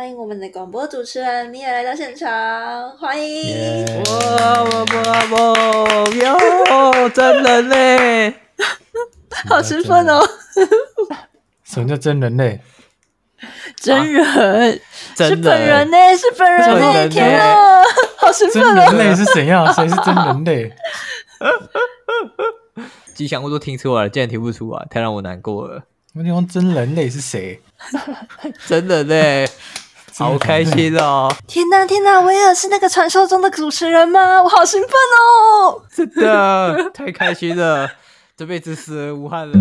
欢迎我们的广播主持人你也来到现场，欢迎！哇哇哇哇哟，真人类，好兴奋哦！什么叫真人类？真人，是本人呢？是本人呢？天啊，好兴奋哦！真人类是怎样？谁是真人类？吉祥物都听出来了，竟然听不出来，太让我难过了。我地方真人类是谁？真人类，好开心哦！天哪，天哪，威尔是那个传说中的主持人吗？我好兴奋哦！真的，太开心了，这辈子死而无憾了。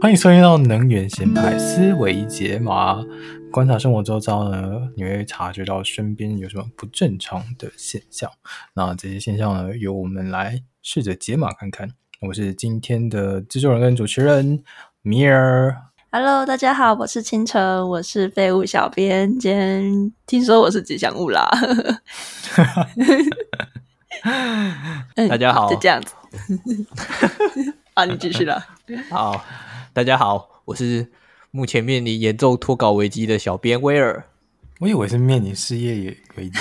欢迎收听到能源闲牌思维解码。观察生活周遭呢，你会察觉到身边有什么不正常的现象。那这些现象呢，由我们来试着解码看看。我是今天的制作人跟主持人米尔。Hello，大家好，我是清晨，我是废物小编。今天听说我是吉祥物啦。大家好，就这样子。啊，你继续了。好，大家好，我是。目前面临严重脱稿危机的小编威尔，我以为是面临事业危机，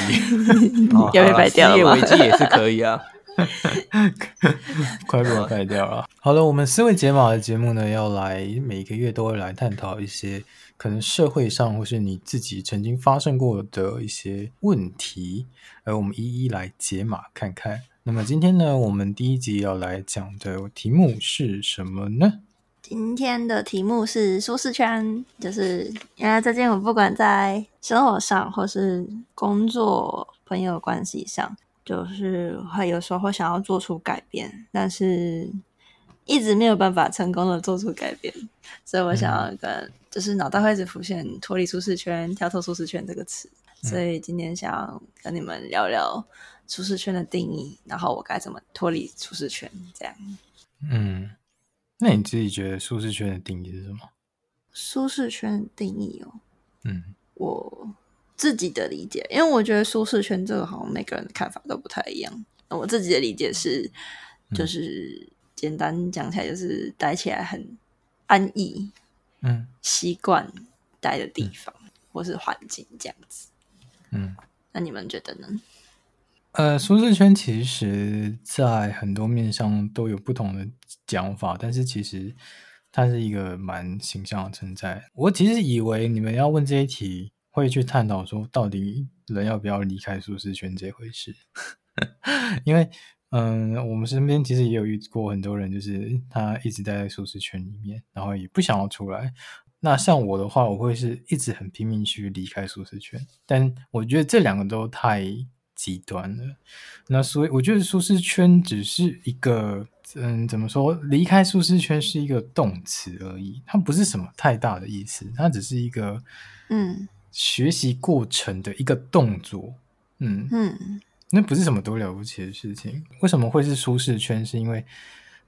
要被白掉了。事业危机也是可以啊，快被我白掉了。好了，我们思维解码的节目呢，要来每个月都会来探讨一些可能社会上或是你自己曾经发生过的一些问题，而我们一一来解码看看。那么今天呢，我们第一集要来讲的题目是什么呢？今天的题目是舒适圈，就是因为最近我不管在生活上或是工作、朋友关系上，就是会有时候会想要做出改变，但是一直没有办法成功的做出改变，所以我想要跟、嗯、就是脑袋会一直浮现“脱离舒适圈”“跳脱舒适圈”这个词，所以今天想要跟你们聊聊舒适圈的定义，然后我该怎么脱离舒适圈，这样。嗯。那你自己觉得舒适圈的定义是什么？舒适圈的定义哦，嗯，我自己的理解，因为我觉得舒适圈这个好像每个人的看法都不太一样。我自己的理解是，就是简单讲起来，就是待起来很安逸，嗯，习惯待的地方、嗯、或是环境这样子，嗯，那你们觉得呢？呃，舒适圈其实在很多面上都有不同的讲法，但是其实它是一个蛮形象的存在。我其实以为你们要问这一题，会去探讨说到底人要不要离开舒适圈这回事。因为，嗯，我们身边其实也有遇过很多人，就是他一直待在舒适圈里面，然后也不想要出来。那像我的话，我会是一直很拼命去离开舒适圈，但我觉得这两个都太极端了，那所以我觉得舒适圈只是一个，嗯，怎么说？离开舒适圈是一个动词而已，它不是什么太大的意思，它只是一个，嗯，学习过程的一个动作，嗯嗯，那不是什么多了不起的事情。为什么会是舒适圈？是因为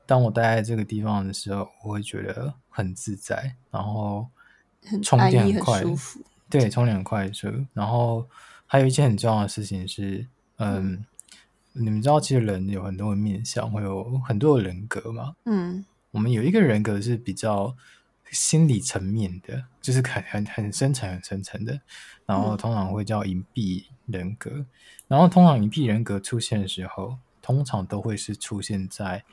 当我待在这个地方的时候，我会觉得很自在，然后充电很快，很舒服，对，充电很快速，然后。还有一件很重要的事情是，嗯，嗯，你们知道，其实人有很多的面相，会有很多的人格嘛。嗯，我们有一个人格是比较心理层面的，就是很很很深层、很深层的，然后通常会叫隐蔽人格。嗯、然后通常隐蔽人格出现的时候，通常都会是出现在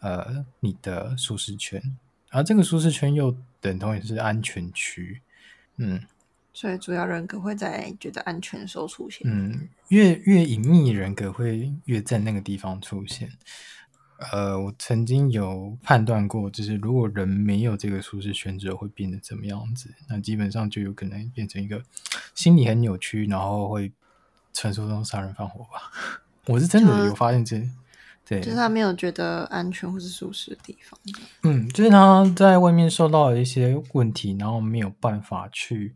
呃你的舒适圈，而这个舒适圈又等同于是安全区。嗯。所以主要人格会在觉得安全的时候出现。嗯，越越隐秘人格会越在那个地方出现。呃，我曾经有判断过，就是如果人没有这个舒适圈之后会变得怎么样子？那基本上就有可能变成一个心理很扭曲，然后会传说中杀人放火吧。我是真的有发现这，对，就是他没有觉得安全或是舒适的地方。嗯，就是他在外面受到了一些问题，然后没有办法去。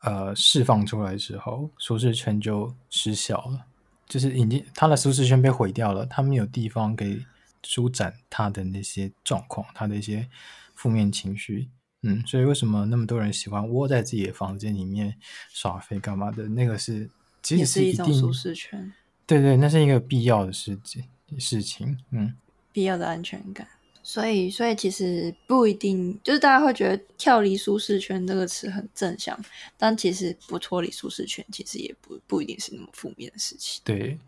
呃，释放出来之后，舒适圈就失效了，就是已经他的舒适圈被毁掉了，他没有地方可以舒展他的那些状况，他的一些负面情绪。嗯，所以为什么那么多人喜欢窝在自己的房间里面耍废干嘛的？那个是其实是一种舒适圈。对对，那是一个必要的事情事情。嗯，必要的安全感。所以，所以其实不一定，就是大家会觉得跳离舒适圈这个词很正向，但其实不脱离舒适圈，其实也不不一定是那么负面的事情。对，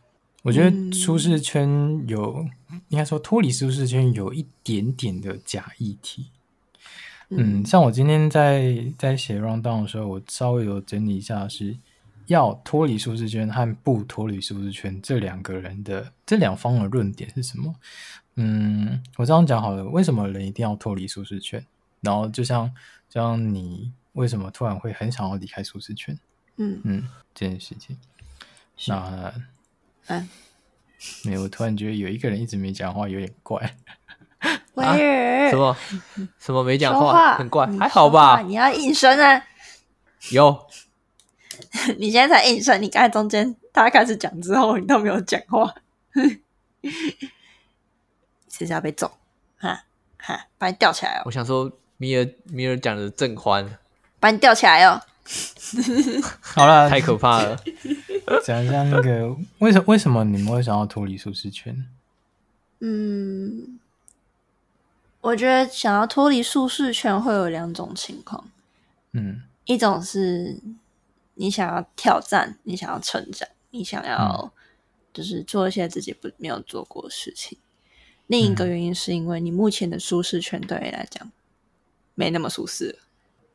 我觉得舒适圈有，嗯、应该说脱离舒适圈有一点点的假议题。嗯，嗯，像我今天在在写 rundown 的时候，我稍微有整理一下，是要脱离舒适圈和不脱离舒适圈这两个人的这两方的论点是什么？嗯，我这样讲好了。为什么人一定要脱离舒适圈？然后就像，就像你为什么突然会很想要离开舒适圈？嗯嗯，这件事情。那，嗯，没有，我突然觉得有一个人一直没讲话，有点怪。威尔、啊，什么什么没讲话，话很怪，还好吧？你要应声啊！有，你现在才应声，你刚才中间他开始讲之后，你都没有讲话。是要被揍，哈哈，把你吊起来哦！我想说，米尔米尔讲的正欢，把你吊起来哦！好了，太可怕了。讲一下那个，为什么为什么你们会想要脱离舒适圈？嗯，我觉得想要脱离舒适圈会有两种情况。嗯，一种是你想要挑战，你想要成长，你想要就是做一些自己不没有做过的事情。另一个原因是因为你目前的舒适圈对你来讲没那么舒适。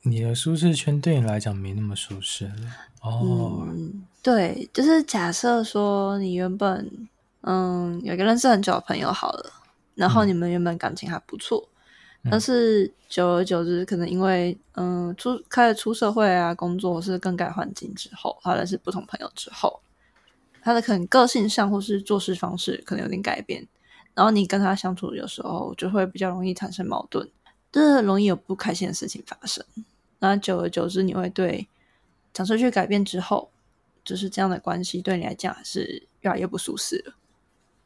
你的舒适圈对你来讲没那么舒适了。哦，嗯，对，就是假设说你原本嗯有一个认识很久的朋友好了，然后你们原本感情还不错，嗯、但是久而久之，可能因为嗯出开始出社会啊，工作或是更改环境之后，或者是不同朋友之后，他的可能个性上或是做事方式可能有点改变。然后你跟他相处，有时候就会比较容易产生矛盾，就是很容易有不开心的事情发生。那久而久之，你会对讲出去改变之后，就是这样的关系对你来讲是越来越不舒适了。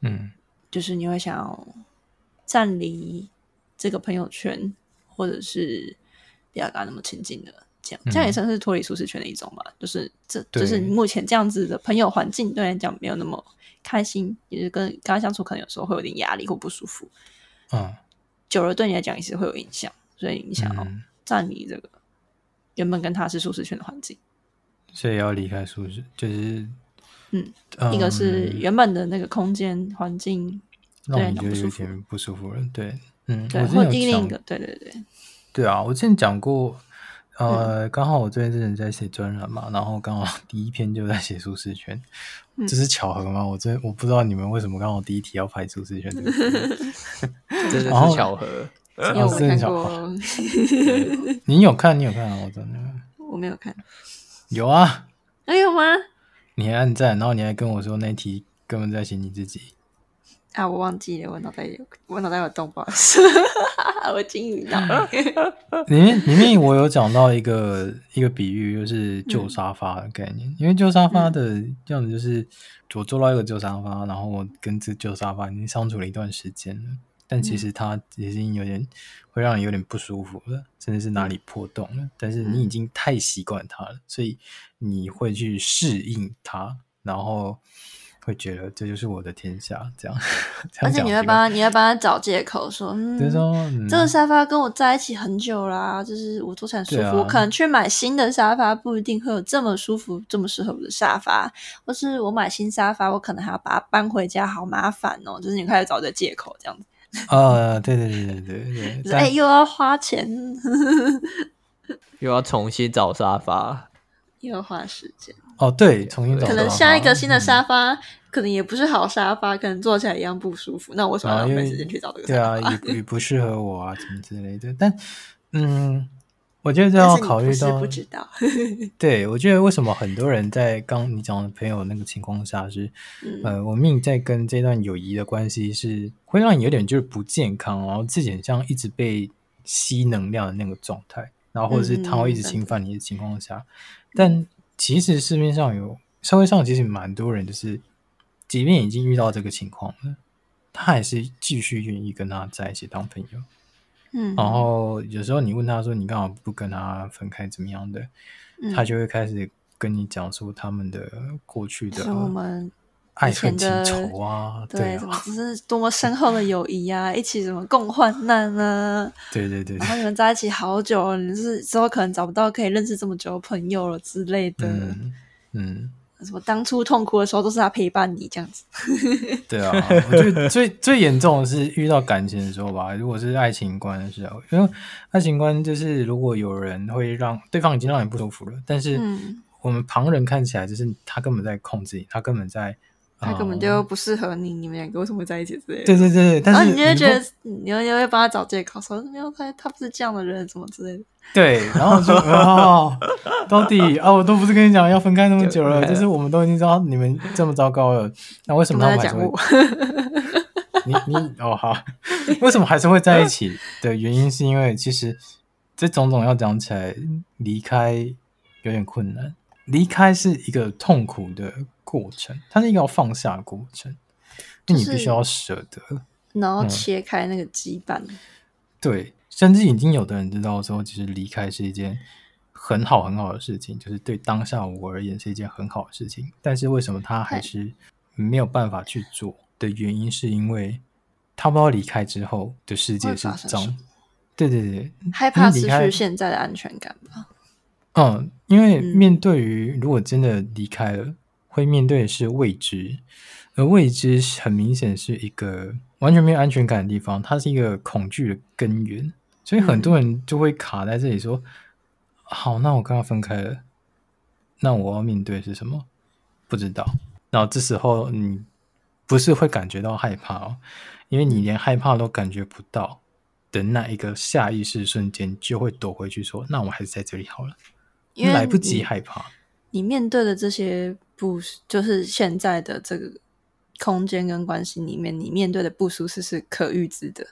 嗯，就是你会想要暂离这个朋友圈，或者是不要跟他那么亲近的。这样，这样也算是脱离舒适圈的一种吧。嗯、就是这，就是目前这样子的朋友环境对你来讲没有那么开心，也是跟跟他相处可能有时候会有点压力或不舒服。嗯，久了对你来讲也是会有影响，所以你想要暂离这个原本跟他是舒适圈的环境，所以要离开舒适，就是嗯，嗯一个是原本的那个空间环境让你觉得有点不舒服了。对，嗯，对，或另一个，对对对，对啊，我之前讲过。呃，刚好我最近之前在写专栏嘛，然后刚好 第一篇就在写舒适圈，这是巧合吗？我真我不知道你们为什么刚好第一题要拍舒适圈，真的是巧合，真的巧合。你 有看？你有看啊？我真的我没有看。有啊？还有吗？你还按赞，然后你还跟我说那题根本在写你自己。啊，我忘记了，我脑袋有，我脑袋有动，不好意思，我惊鱼脑。里面里面我有讲到一个一个比喻，就是旧沙发的概念。嗯、因为旧沙发的样子就是我坐到一个旧沙发，然后我跟这旧沙发已经相处了一段时间了，但其实它已经有点会让你有点不舒服了，甚至是哪里破洞了。但是你已经太习惯它了，所以你会去适应它，然后。会觉得这就是我的天下，这样。这样而且你会帮他，你会帮他找借口说，嗯，就是说嗯，这个沙发跟我在一起很久啦，就是我坐起来舒服。啊、我可能去买新的沙发，不一定会有这么舒服、这么适合我的沙发。或是我买新沙发，我可能还要把它搬回家，好麻烦哦。就是你开始找这借口，这样子。啊，对对对对对对。哎，又要花钱，又要重新找沙发，又要花时间。哦，对，重新找。可能下一个新的沙发，嗯、可能也不是好沙发，可能坐起来一样不舒服。那我为什么要浪费时间去找这个沙发？对啊，也也不适合我啊，什么之类的。但，嗯，我觉得这要考虑到，不，知道。对，我觉得为什么很多人在刚你讲的朋友那个情况下是，嗯、呃，我命在跟这段友谊的关系是会让你有点就是不健康，然后自己很像一直被吸能量的那个状态，然后或者是他会一直侵犯你的情况下，嗯、但。其实市面上有社会上其实蛮多人，就是即便已经遇到这个情况了，他还是继续愿意跟他在一起当朋友。嗯，然后有时候你问他说：“你干嘛不跟他分开？怎么样的？”嗯、他就会开始跟你讲述他们的过去的。是我们爱恨情仇啊，对，对么只是多么深厚的友谊啊，一起什么共患难啊，对对对，然后你们在一起好久了，你是之后可能找不到可以认识这么久的朋友了之类的，嗯。嗯什么当初痛苦的时候都是他陪伴你这样子，对啊，我觉得最最严重的是遇到感情的时候吧。如果是爱情观的时候，因为爱情观就是如果有人会让对方已经让你不舒服了，但是我们旁人看起来就是他根本在控制你，他根本在。他根本就不适合你，你们两个为什么会在一起之类的？对对对，但是你就会觉得，你会你会帮他找借口，说没有他，他不是这样的人，什么之类的。对，然后说哦，到底啊，我都不是跟你讲要分开那么久了，就，就是我们都已经知道你们这么糟糕了，那为什么他们还是会？你你哦好，为什么还是会在一起的原因是因为其实这种种要讲起来，离开有点困难，离开是一个痛苦的。过程，它是一个要放下的过程，就你必须要舍得，然后切开那个羁绊。嗯。对，甚至已经有的人知道说，其实离开是一件很好很好的事情，就是对当下我而言是一件很好的事情。但是为什么他还是没有办法去做的原因，是因为他不知道离开之后的世界是这样。对对对，害怕失去现在的安全感吧。嗯，因为面对于如果真的离开了。嗯会面对的是未知，而未知很明显是一个完全没有安全感的地方，它是一个恐惧的根源，所以很多人就会卡在这里说：“嗯、好，那我跟他分开了，那我要面对的是什么？不知道。”然后这时候你不是会感觉到害怕哦，因为你连害怕都感觉不到的那一个下意识瞬间，就会躲回去说：“那我还是在这里好了。”因为来不及害怕。你面对的这些不就是现在的这个空间跟关系里面，你面对的不舒适是可预知的，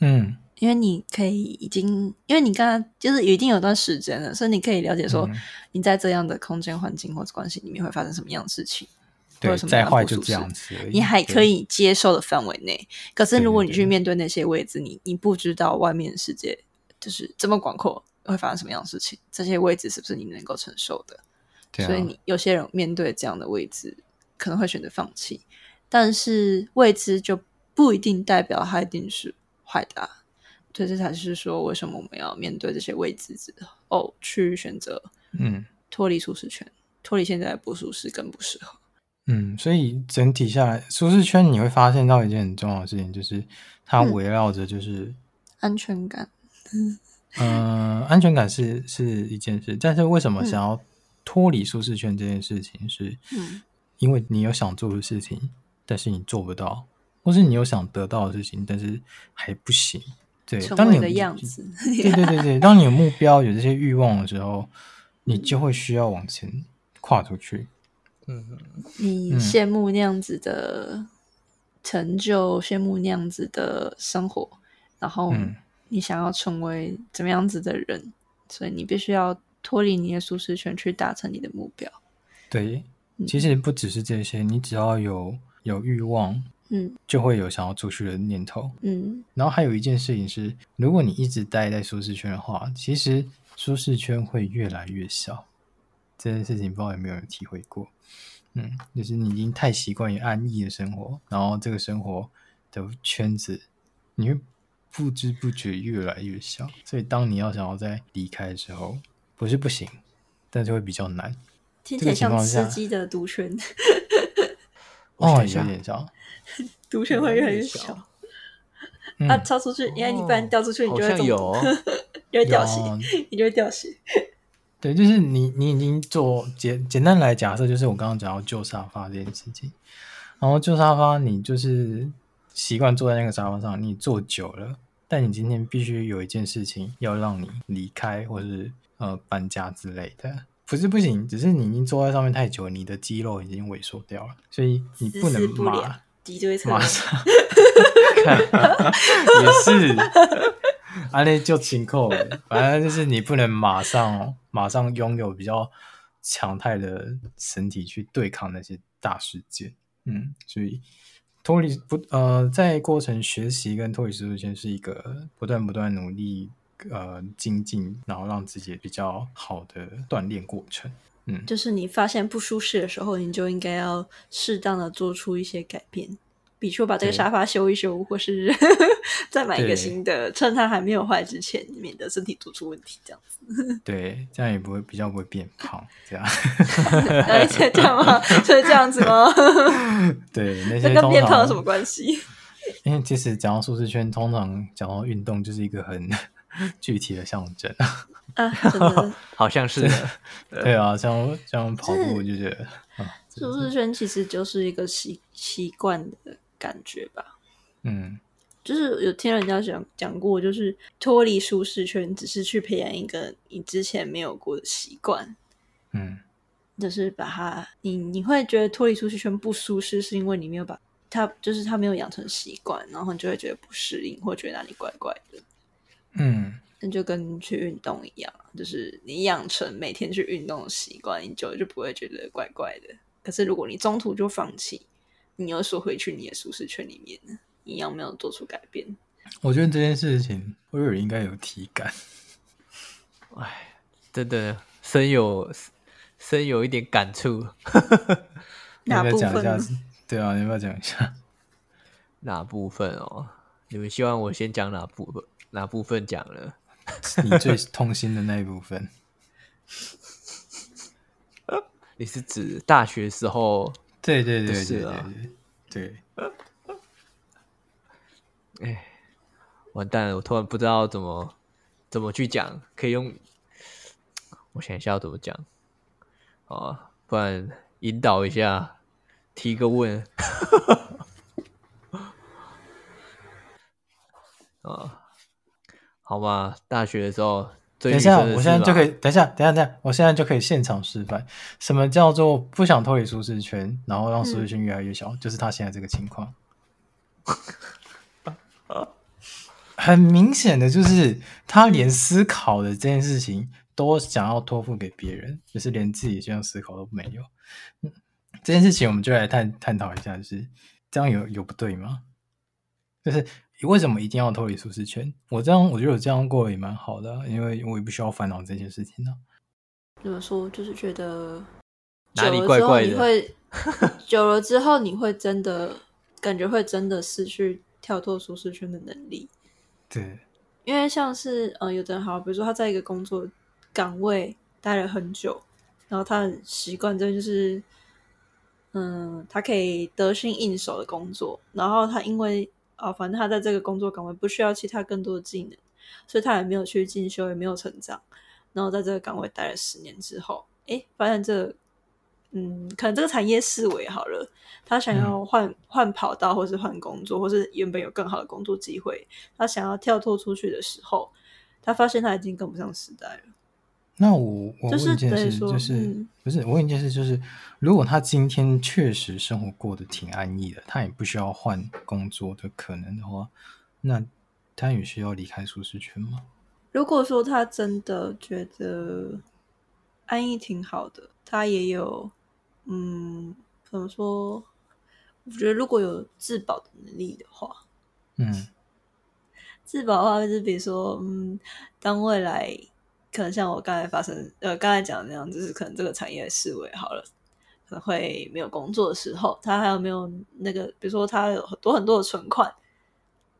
嗯，因为你可以已经，因为你刚刚就是已经有段时间了，所以你可以了解说你在这样的空间环境或者关系里面会发生什么样的事情，对，什么再坏就这样子，你还可以接受的范围内。可是如果你去面对那些位置，你你不知道外面的世界就是这么广阔，会发生什么样的事情，这些位置是不是你能够承受的？啊、所以你有些人面对这样的未知，可能会选择放弃，但是未知就不一定代表它一定是坏的。对，这才是说为什么我们要面对这些未知之后，去选择嗯脱离舒适圈，脱离现在的不舒适更不适合。嗯，所以整体下来，舒适圈你会发现到一件很重要的事情，就是它围绕着就是、嗯、安全感。嗯、呃，安全感是是一件事，但是为什么想要、嗯？脱离舒适圈这件事情是，因为你有想做的事情，但是你做不到，或是你有想得到的事情，但是还不行。对，当你的样子，对对对对，当你有目标、有这些欲望的时候，你就会需要往前跨出去。嗯，你羡慕那样子的成就，羡慕那样子的生活，然后你想要成为怎么样子的人，所以你必须要。脱离你的舒适圈，去达成你的目标。对，其实不只是这些，你只要有有欲望，嗯，就会有想要出去的念头，嗯。然后还有一件事情是，如果你一直待在舒适圈的话，其实舒适圈会越来越小。这件事情不知道有没有人体会过？嗯，就是你已经太习惯于安逸的生活，然后这个生活的圈子，你会不知不觉越来越小。所以当你要想要再离开的时候，不是不行，但是会比较难。听起来像吃鸡的毒圈。哦，有点像。毒圈会越来越小。啊，超出去，因为你不然掉出去，你就会有，就会掉血，你就会掉血。对，就是你，你已经做简简单来假设，就是我刚刚讲到旧沙发这件事情。然后旧沙发，你就是习惯坐在那个沙发上，你坐久了，但你今天必须有一件事情要让你离开，或是。呃，搬家之类的不是不行，只是你已经坐在上面太久，你的肌肉已经萎缩掉了，所以你不能马马上也是，啊，那就情扣，反正就是你不能马上马上拥有比较强态的身体去对抗那些大事件，嗯，所以脱离不呃，在过程学习跟脱离舒适圈是一个不断不断努力。呃，精进，然后让自己比较好的锻炼过程。嗯，就是你发现不舒适的时候，你就应该要适当的做出一些改变，比如说把这个沙发修一修，或是 再买一个新的，趁它还没有坏之前，免得身体做出问题，这样子。对，这样也不会比较不会变胖，这样。而且这样吗？就是这样子吗？对，那些跟变胖有什么关系？因为其实讲到舒适圈，通常讲到运动，就是一个很 具体的象征。啊，真的 好像是的，对 啊，像像跑步，我就觉得，舒适圈其实就是一个习习惯的感觉吧。嗯，就是有听人家讲讲过，就是脱离舒适圈，只是去培养一个你之前没有过的习惯。嗯，就是把它，你你会觉得脱离舒适圈不舒适，是因为你没有把它，就是它没有养成习惯，然后你就会觉得不适应，或觉得哪里怪怪的。嗯。那就跟去运动一样，就是你养成每天去运动的习惯，你久了就不会觉得怪怪的。可是如果你中途就放弃，你又说回去你的舒适圈里面，一样没有做出改变。我觉得这件事情，威尔应该有体感。哎，真的深有深有一点感触。哪部分？对啊，你要不要讲一下哪部分哦？你们希望我先讲哪部分？哪部分讲了？你最痛心的那一部分，你是指大学时候？对对对对对对，对。哎，完蛋了！我突然不知道怎么怎么去讲，可以用我想一下要怎么讲啊？不然引导一下，提个问啊。好吧，大学的时候，等一下，我现在就可以，等一下，等一下，等一下，我现在就可以现场示范，什么叫做不想脱离舒适圈，然后让舒适圈越来越小，嗯、就是他现在这个情况。很明显的就是，他连思考的这件事情都想要托付给别人，就是连自己这样思考都没有。这件事情，我们就来探探讨一下，就是这样有有不对吗？就是。你为什么一定要脱离舒适圈？我这样，我觉得我这样过也蛮好的，因为我也不需要烦恼这件事情呢。怎么说？就是觉得哪里怪怪的？你会久了之后，你会真的感觉会真的失去跳脱舒适圈的能力。对，因为像是呃，有的人好，比如说他在一个工作岗位待了很久，然后他很习惯这就是嗯，他可以得心应手的工作，然后他因为。哦，反正他在这个工作岗位不需要其他更多的技能，所以他也没有去进修，也没有成长。然后在这个岗位待了十年之后，诶，发现这个，嗯，可能这个产业思维好了，他想要换换跑道，或是换工作，或是原本有更好的工作机会，他想要跳脱出去的时候，他发现他已经跟不上时代了。那我我问一件事，就是，就是嗯、不是我问一件事，就是如果他今天确实生活过得挺安逸的，他也不需要换工作的可能的话，那他也需要离开舒适圈吗？如果说他真的觉得安逸挺好的，他也有嗯，怎么说？我觉得如果有自保的能力的话，嗯，自保的话就是比如说，嗯，当未来。可能像我刚才发生，呃，刚才讲的那样，就是可能这个产业式微好了，可能会没有工作的时候，他还有没有那个，比如说他有很多很多的存款，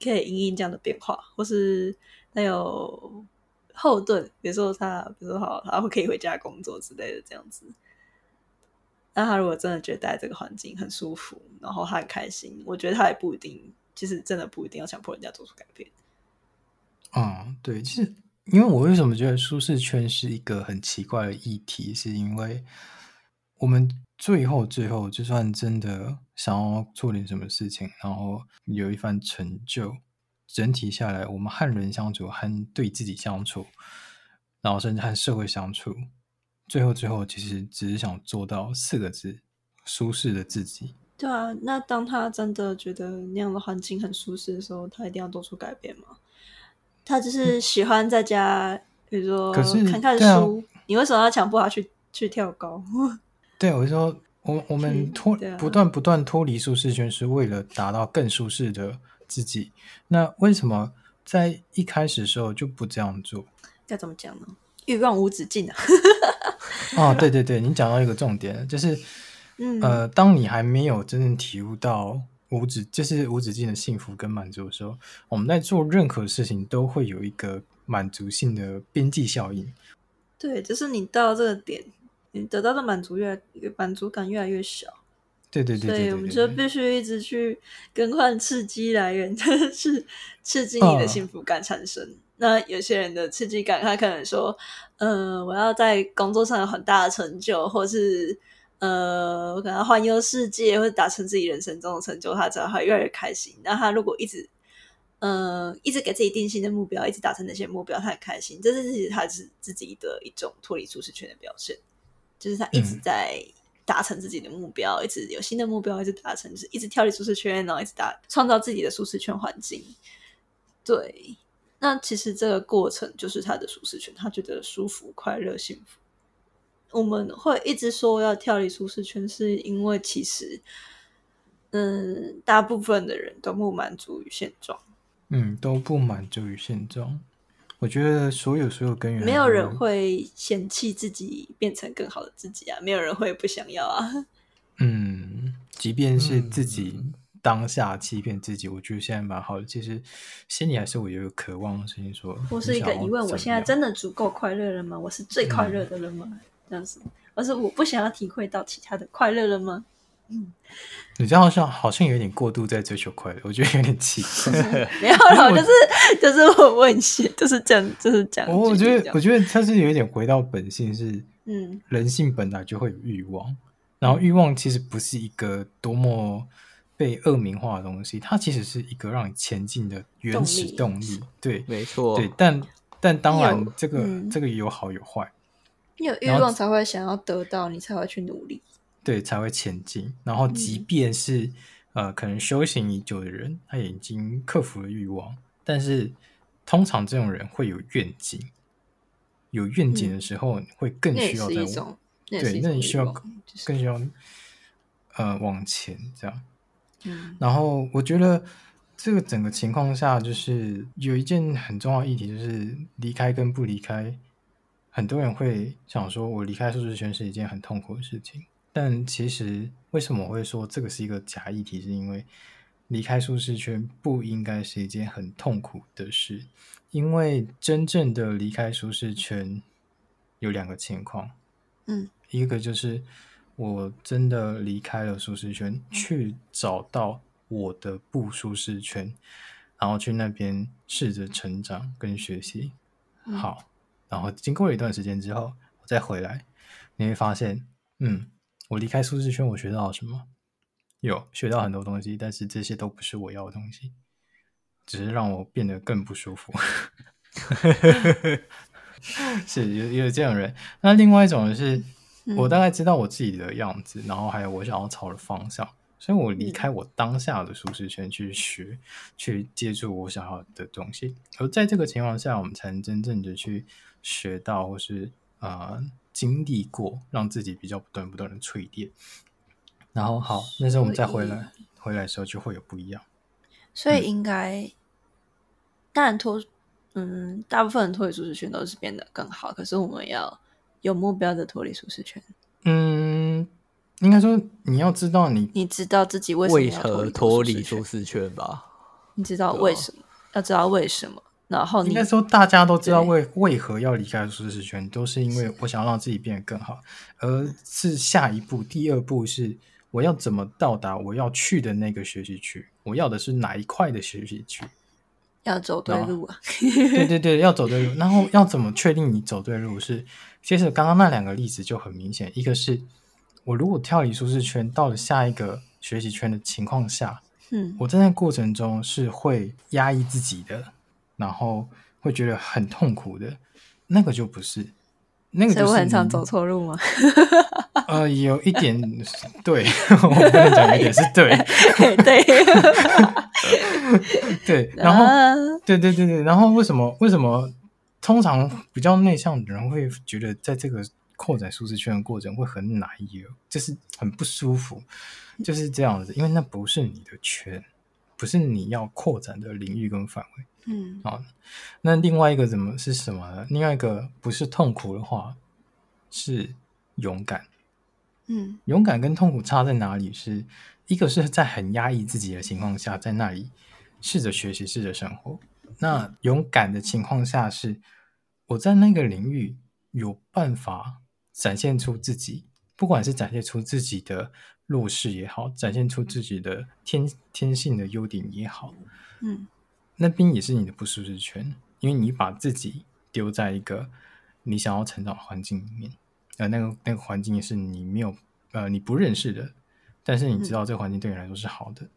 可以因应这样的变化，或是他有后盾，比如说他，比如说好，他会可以回家工作之类的这样子。那他如果真的觉得待这个环境很舒服，然后他很开心，我觉得他也不一定，其实真的不一定要强迫人家做出改变。嗯，对，其实。因为我为什么觉得舒适圈是一个很奇怪的议题，是因为我们最后最后就算真的想要做点什么事情，然后有一番成就，整体下来，我们和人相处，和对自己相处，然后甚至和社会相处，最后最后其实只是想做到四个字：舒适的自己。对啊，那当他真的觉得那样的环境很舒适的时候，他一定要做出改变吗？他就是喜欢在家，嗯、比如说看看书。啊、你为什么要强迫他去去跳高？对，我就说，我我们脱、啊、不断不断脱离舒适圈，是为了达到更舒适的自己。那为什么在一开始的时候就不这样做？要怎么讲呢？欲望无止境啊。哦，对对对，你讲到一个重点，就是，嗯呃，当你还没有真正体悟到无止，就是无止境的幸福跟满足的时候，我们在做任何事情都会有一个满足性的边际效应。对，就是你到这个点，你得到的满足越越满足感越来越小。对对对，对，对，对，对，所以我们就必须一直去更换刺激来源，是刺激你的幸福感产生。哦、那有些人的刺激感，他可能说，呃，我要在工作上有很大的成就，或是呃，我可能环游世界，或者达成自己人生中的成就，他只要他越来越开心。那他如果一直，呃，一直给自己定新的目标，一直达成那些目标，他很开心。这是其实他是自己的一种脱离舒适圈的表现，就是他一直在。嗯达成自己的目标，一直有新的目标，一直达成，就是一直跳离舒适圈，然后一直达创造自己的舒适圈环境。对，那其实这个过程就是他的舒适圈，他觉得舒服、快乐、幸福。我们会一直说要跳离舒适圈，是因为其实，嗯，大部分的人都不满足于现状，嗯，都不满足于现状。我觉得所有所有根源，没有人会嫌弃自己变成更好的自己啊，没有人会不想要啊。嗯，即便是自己当下欺骗自己，嗯、我觉得现在蛮好的。其实心里还是我有一个渴望的声音说，我是一个疑问：我现在真的足够快乐了吗？我是最快乐的人吗？嗯、这样子，而是我不想要体会到其他的快乐了吗？嗯，你这样好像好像有点过度在追求快乐，我觉得有点奇怪。没有啦，就是就是我问些，就是这样，就是这样。我觉得我觉得他是有一点回到本性，是嗯，人性本来就会有欲望，然后欲望其实不是一个多么被恶名化的东西，它其实是一个让你前进的原始动力。动力对，没错。对，但但当然这个、嗯、这个有好有坏，你有欲望才会想要得到，你才会去努力。对，才会前进。然后，即便是、嗯、呃，可能修行已久的人，他也已经克服了欲望，但是通常这种人会有愿景。有愿景的时候，会更需要在对，那你需要更需要、就是、呃往前这样。嗯。然后，我觉得这个整个情况下，就是有一件很重要的议题，就是离开跟不离开。很多人会想说，我离开舒适圈是一件很痛苦的事情。但其实，为什么我会说这个是一个假议题？是因为离开舒适圈不应该是一件很痛苦的事，因为真正的离开舒适圈有两个情况。嗯，一个就是我真的离开了舒适圈，去找到我的不舒适圈，然后去那边试着成长跟学习。好，然后经过了一段时间之后，我再回来，你会发现，嗯。我离开舒适圈，我学到了什么？有学到很多东西，但是这些都不是我要的东西，只是让我变得更不舒服。是有有这种人。那另外一种是，我大概知道我自己的样子，然后还有我想要朝的方向，所以我离开我当下的舒适圈去学，去接触我想要的东西。而在这个情况下，我们才能真正的去学到，或是啊。呃经历过，让自己比较不断不断的淬炼，然后好，那时候我们再回来，回来的时候就会有不一样。所以应该，嗯、当然脱，嗯，大部分人脱离舒适圈都是变得更好。可是我们要有目标的脱离舒适圈。嗯，应该说你要知道你，你知道自己为什么要脱离舒适圈吧？你知道为什么？要知道为什么？然后应该说，大家都知道为为何要离开舒适圈，都是因为我想要让自己变得更好。而是下一步，第二步是我要怎么到达我要去的那个学习区？我要的是哪一块的学习区？要走对路啊！对对对，要走对路。然后要怎么确定你走对路？是其实刚刚那两个例子就很明显，一个是我如果跳离舒适圈，到了下一个学习圈的情况下，嗯，我在那过程中是会压抑自己的。然后会觉得很痛苦的，那个就不是，那个就是。所以我很常走错路吗？呃，有一点对，我不能讲一点是对，对，对，然后对对对对，然后为什么为什么通常比较内向的人会觉得在这个扩展舒适圈的过程会很难有，就是很不舒服，就是这样子，因为那不是你的圈。不是你要扩展的领域跟范围。嗯，好，那另外一个怎么是什么呢？另外一个不是痛苦的话，是勇敢。嗯，勇敢跟痛苦差在哪里？是一个是在很压抑自己的情况下，在那里试着学习、试着生活。那勇敢的情况下是，我在那个领域有办法展现出自己，不管是展现出自己的弱势也好，展现出自己的天天性的优点也好，嗯，那边也是你的不舒适圈，因为你把自己丢在一个你想要成长的环境里面。呃，那个那个环境是你没有呃你不认识的，但是你知道这个环境对你来说是好的，嗯、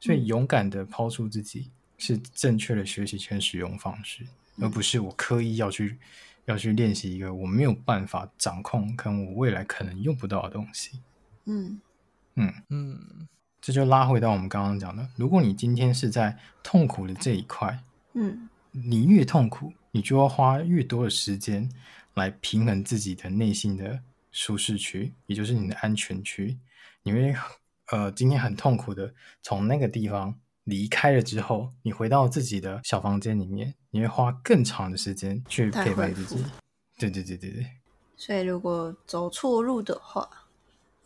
所以勇敢的抛出自己是正确的学习圈使用方式，嗯、而不是我刻意要去要去练习一个我没有办法掌控，跟我未来可能用不到的东西。嗯嗯嗯，这就拉回到我们刚刚讲的，如果你今天是在痛苦的这一块，嗯，你越痛苦，你就要花越多的时间。来平衡自己的内心的舒适区，也就是你的安全区。你会呃，今天很痛苦的从那个地方离开了之后，你回到自己的小房间里面，你会花更长的时间去陪伴自己。对对对对对。所以，如果走错路的话，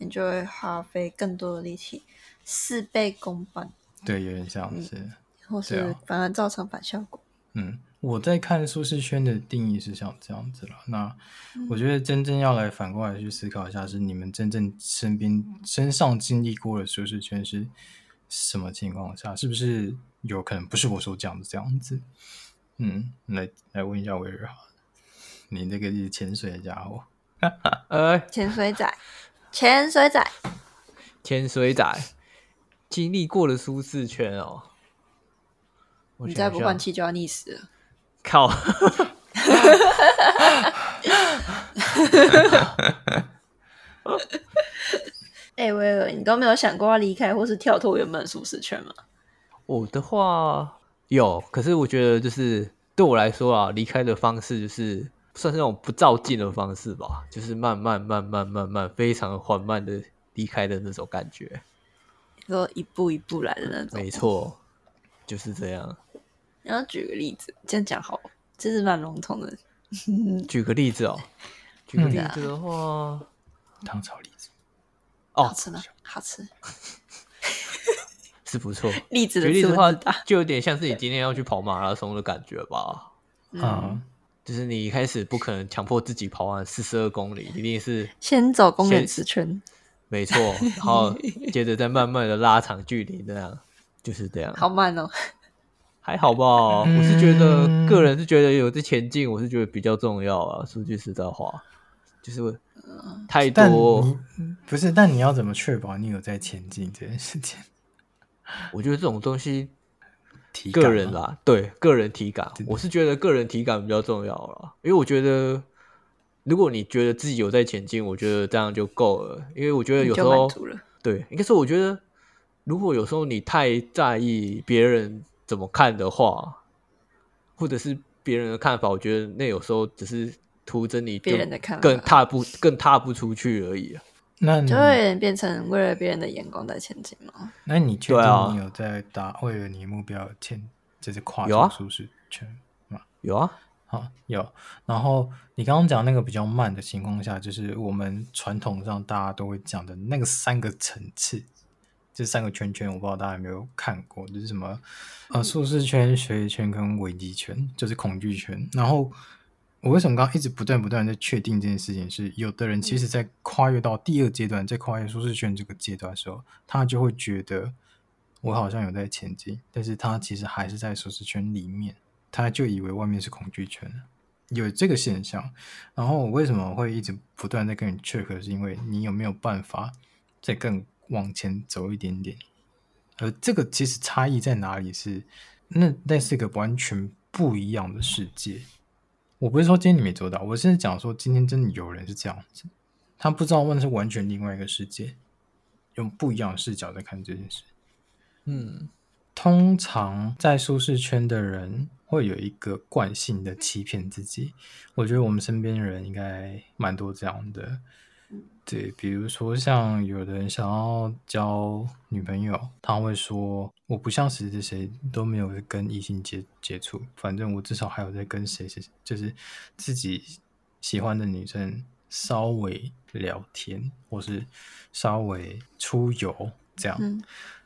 你就会花费更多的力气，事倍功半。对，有点像是，嗯、或是反而造成反效果。嗯。我在看舒适圈的定义是像这样子了。那我觉得真正要来反过来去思考一下，是你们真正身边身上经历过的舒适圈是什么情况下？是不是有可能不是我所讲的这样子？嗯，来来问一下威尔哈，你那个是潜水的家伙，呃，潜水仔，潜水仔，潜水仔，经历过了舒适圈哦，你再不换气就要溺死了。靠！哎，威尔，你都没有想过要离开或是跳脱原本的舒适圈吗？我的话有，可是我觉得就是对我来说啊，离开的方式就是算是那种不照镜的方式吧，就是慢慢、慢慢、慢慢、非常缓慢的离开的那种感觉。你说一步一步来的那种，没错，就是这样。你要举个例子，这样讲好，这是蛮笼统的。举个例子哦，举个例子的话，糖炒栗子，哦，好吃吗？好吃，是不错。栗子的举例子的话，就有点像是你今天要去跑马拉松的感觉吧？嗯，就是你一开始不可能强迫自己跑完四十二公里，一定是先走公园十圈，没错，然后接着再慢慢的拉长距离，这样就是这样。好慢哦。还好吧，嗯、我是觉得个人是觉得有这前进，我是觉得比较重要啊。说句实在话，就是太多，不是？但你要怎么确保你有在前进这件事情？我觉得这种东西，个人啦，对个人体感，我是觉得个人体感比较重要了。因为我觉得，如果你觉得自己有在前进，我觉得这样就够了。因为我觉得有时候，对，应该是，我觉得如果有时候你太在意别人。怎么看的话，或者是别人的看法，我觉得那有时候只是图着你别人的看法，更踏不更踏不出去而已啊。那就会变成为了别人的眼光在前进吗？那你确定你有在达为了你的目标前，就是跨出舒适圈吗？有啊，好有。然后你刚刚讲那个比较慢的情况下，就是我们传统上大家都会讲的那个三个层次。这三个圈圈，我不知道大家有没有看过，就是什么呃，舒适圈、学习圈跟危机圈，就是恐惧圈。然后我为什么刚刚一直不断不断在确定这件事情是，是有的人其实在跨越到第二阶段，在跨越舒适圈这个阶段的时候，他就会觉得我好像有在前进，但是他其实还是在舒适圈里面，他就以为外面是恐惧圈，有这个现象。然后我为什么会一直不断在跟你 check，是因为你有没有办法再更。往前走一点点，而这个其实差异在哪里是？是那那是一个完全不一样的世界。我不是说今天你没做到，我是讲说今天真的有人是这样子，他不知道问的是完全另外一个世界，用不一样的视角在看这件事。嗯，通常在舒适圈的人会有一个惯性的欺骗自己，我觉得我们身边的人应该蛮多这样的。对，比如说像有人想要交女朋友，他会说我不像谁谁谁都没有跟异性接接触，反正我至少还有在跟谁谁，就是自己喜欢的女生稍微聊天，或是稍微出游这样。嗯、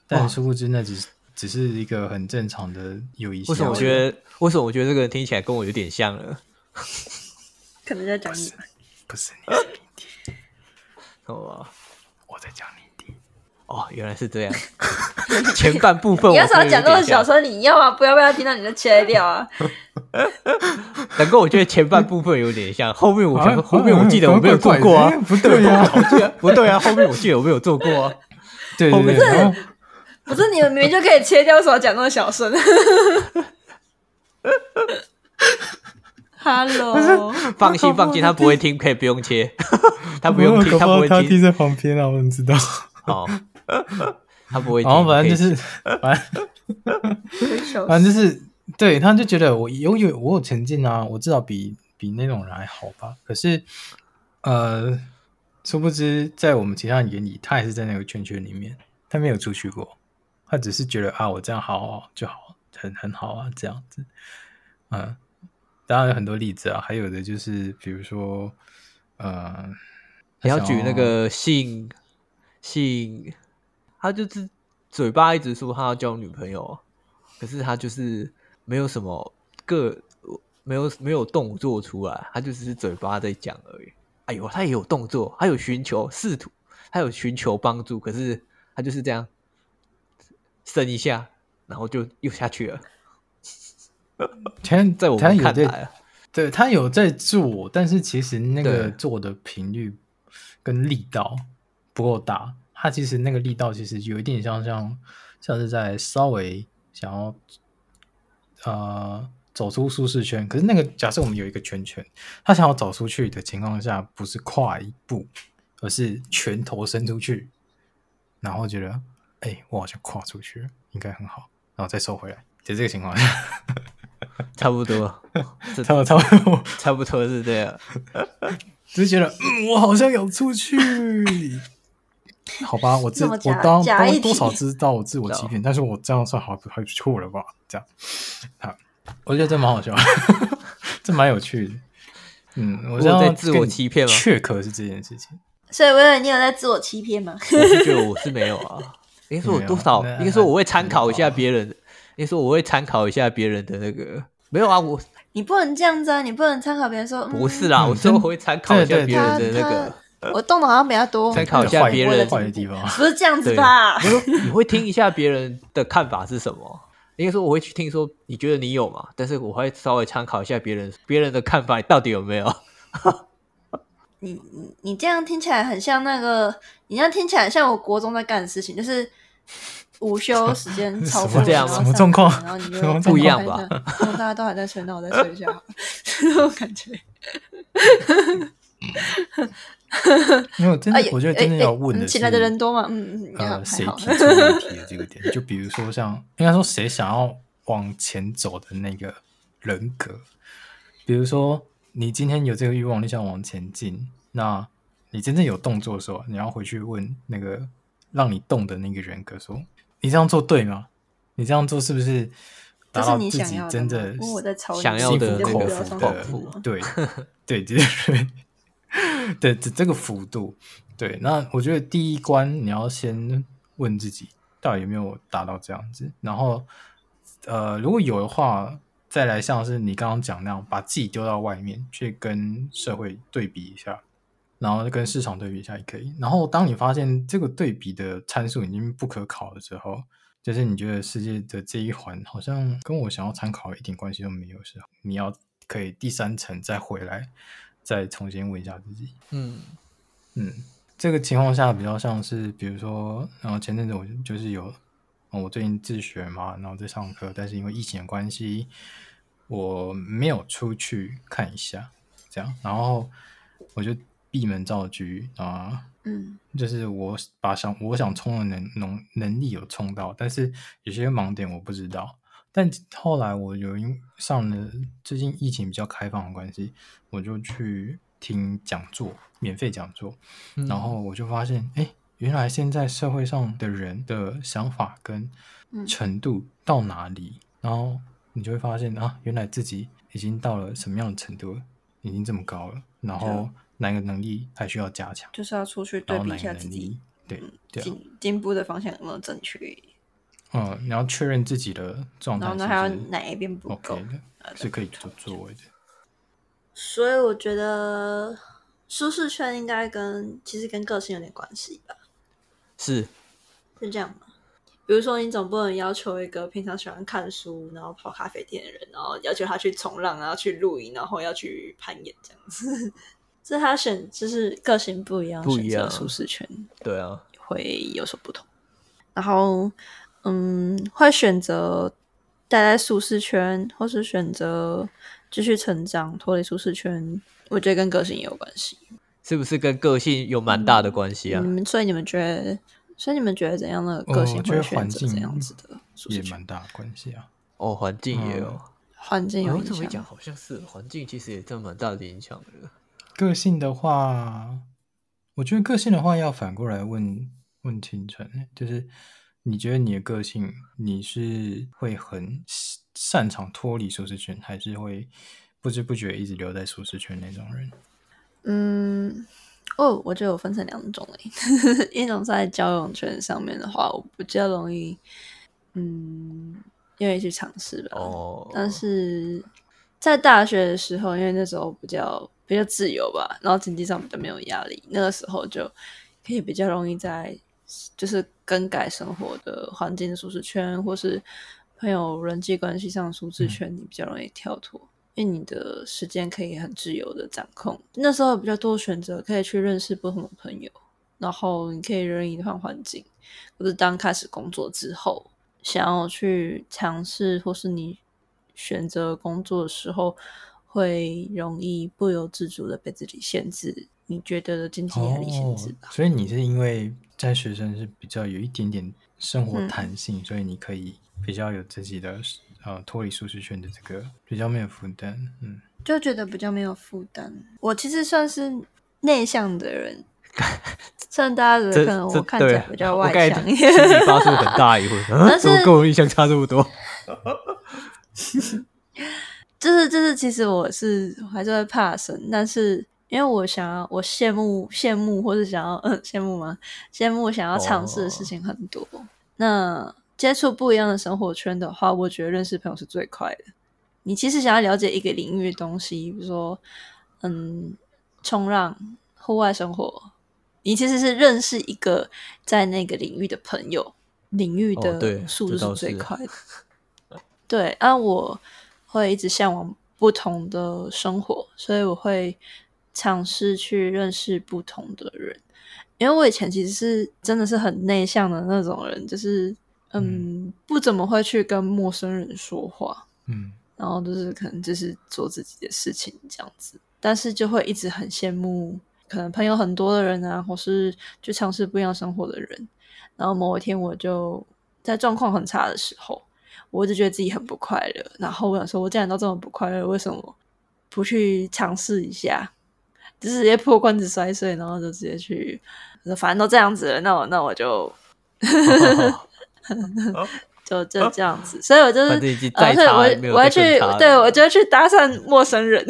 但殊不知那只是只是一个很正常的友谊。为什么我觉得？为什么我觉得这个人听起来跟我有点像了？可能在讲你吧。不是，不哦，我在讲你弟。哦，原来是这样。前半部分你要是要讲那么小声，你要吗？不要不要听到你就切掉啊。难怪我觉得前半部分有点像，后面我觉得后面我记得我没有做过啊，不对呀，不对啊，后面我记得我没有做过啊。对对对，不是你们明明就可以切掉，为什么要讲那么小声？Hello，放心放心，他不会听，可以不用切。他不用听，他不会听。他听在旁边啊，我们知道？好，他不会听。然后反正就是，反正 反正就是，对，他就觉得我有有我有成绩啊，我至少比比那种人还好吧。可是，呃，殊不知在我们其他人眼里，他还是在那个圈圈里面，他没有出去过。他只是觉得啊，我这样好好就好，很很好啊，这样子。嗯，当然有很多例子啊，还有的就是比如说，呃。你要举那个姓姓，他就是嘴巴一直说他要交女朋友，可是他就是没有什么个没有没有动作出来，他就只是嘴巴在讲而已。哎呦，他也有动作，他有寻求试图，他有寻求帮助，可是他就是这样伸一下，然后就又下去了。前在我们看来，对他有在做，但是其实那个做的频率。跟力道不够大，他其实那个力道其实有一点像像像是在稍微想要呃走出舒适圈，可是那个假设我们有一个圈圈，他想要走出去的情况下，不是跨一步，而是拳头伸出去，然后觉得哎、欸，我好像跨出去了，应该很好，然后再收回来，就这个情况。下，差不多，差不多差不多差不多是这样。只是觉得，嗯，我好像有出去，好吧，我自我当当多少知道我自我欺骗，但是我这样算好还不错了吧？这样，好，我觉得这蛮好笑，这蛮有趣的。嗯，我在自我欺骗吗？确可是这件事情。所以，薇薇，你有在自我欺骗吗？我是觉得我是没有啊。应该说我多少？应该说我会参考一下别人。应该说我会参考一下别人的那个。没有啊，我。你不能这样子啊！你不能参考别人说，嗯、不是啦，我说我会参考一下别人的那个。我动的好像比较多，参考一下别人坏的地方。不是这样子吧？你说你会听一下别人的看法是什么？应该说我会去听说你觉得你有嘛？但是我会稍微参考一下别人别人的看法，你到底有没有？你你你这样听起来很像那个，你这样听起来很像我国中在干的事情，就是。午休时间 超过，这样什么状况？然后你就不一样吧？然后大家都还在睡，那我再睡一下，这种感觉。因为我真的，我觉得真的要问的是，起来的人多吗？嗯嗯，呃，谁提出问题的这个点？就比如说，像应该说，谁想要往前走的那个人格？比如说，你今天有这个欲望，你想往前进，那你真正有动作的时候，你要回去问那个。让你动的那个人格说：“你这样做对吗？你这样做是不是达到自己真的想要的口福的？对对 对对，这这个幅度，对。那我觉得第一关你要先问自己，到底有没有达到这样子。然后，呃，如果有的话，再来像是你刚刚讲那样，把自己丢到外面去跟社会对比一下。”然后跟市场对比一下也可以。然后当你发现这个对比的参数已经不可考的时候，就是你觉得世界的这一环好像跟我想要参考一点关系都没有时候，你要可以第三层再回来，再重新问一下自己。嗯嗯，这个情况下比较像是，比如说，然后前阵子我就是有，我最近自学嘛，然后在上课，但是因为疫情的关系，我没有出去看一下，这样，然后我就。闭门造车啊，嗯，就是我把想我想冲的能能能力有冲到，但是有些盲点我不知道。但后来我有因上了最近疫情比较开放的关系，我就去听讲座，免费讲座，嗯、然后我就发现，哎，原来现在社会上的人的想法跟程度到哪里，嗯、然后你就会发现啊，原来自己已经到了什么样的程度，已经这么高了，然后哪个能力还需要加强，就是要出去对比一下自己，对，对、啊，进进步的方向有没有正确？嗯，你要确认自己的状态，然后呢，还有哪一边不够是可以做作为的。所以我觉得舒适圈应该跟其实跟个性有点关系吧？是是这样吗？比如说，你总不能要求一个平常喜欢看书，然后跑咖啡店的人，然后要求他去冲浪，然后去露营，然后要去攀岩这样子。这他选就是个性不一样，不一样，选择舒适圈，对啊，会有所不同。然后，嗯，会选择待在舒适圈，或是选择。继续成长，脱离舒适圈，我觉得跟个性也有关系。是不是跟个性有蛮大的关系啊？嗯，你们所以你们觉得，所以你们觉得怎样的个性会选择怎样子的舒适圈？也蛮大的关系啊。哦，环境也有，嗯、环境有影响。这么一讲，好像是环境其实也这么蛮大的影响的。个性的话，我觉得个性的话要反过来问问清晨，就是你觉得你的个性，你是会很。擅长脱离舒适圈，还是会不知不觉一直留在舒适圈那种人？嗯，哦，我觉得我分成两种诶，一种在交友圈上面的话，我比较容易，嗯，愿意去尝试吧。哦，但是在大学的时候，因为那时候比较比较自由吧，然后经济上比较没有压力，那个时候就可以比较容易在就是更改生活的环境的舒适圈，或是。朋友人际关系上舒适圈，你比较容易跳脱，嗯、因为你的时间可以很自由的掌控。那时候比较多选择，可以去认识不同的朋友，然后你可以任意换环境。或是当开始工作之后，想要去尝试，或是你选择工作的时候，会容易不由自主的被自己限制。你觉得的经济压力限制吧？哦，所以你是因为在学生是比较有一点点生活弹性，嗯、所以你可以。比较有自己的呃脱离舒适圈的这个比较没有负担，嗯，就觉得比较没有负担。我其实算是内向的人，虽然大家可能我看起来比较外向一点，发出很大一会，但是跟我印象差这么多。就是就是，其实我是还是会怕生，但是因为我想要，我羡慕羡慕，或者想要嗯 羡慕吗？羡慕想要尝试的事情很多，哦、那。接触不一样的生活圈的话，我觉得认识朋友是最快的。你其实想要了解一个领域的东西，比如说，嗯，冲浪、户外生活，你其实是认识一个在那个领域的朋友，领域的速度是最快的。哦、对，那、啊、我会一直向往不同的生活，所以我会尝试去认识不同的人。因为我以前其实是真的是很内向的那种人，就是。嗯，不怎么会去跟陌生人说话，嗯，然后就是可能就是做自己的事情这样子，但是就会一直很羡慕可能朋友很多的人啊，或是去尝试不一样生活的人。然后某一天我就在状况很差的时候，我一直觉得自己很不快乐。然后我想说，我既然都这么不快乐，为什么不去尝试一下？就是直接破罐子摔碎，然后就直接去，反正都这样子了，那我那我就。就就这样子，所以我就是，而且我我要去，对我就要去搭讪陌生人，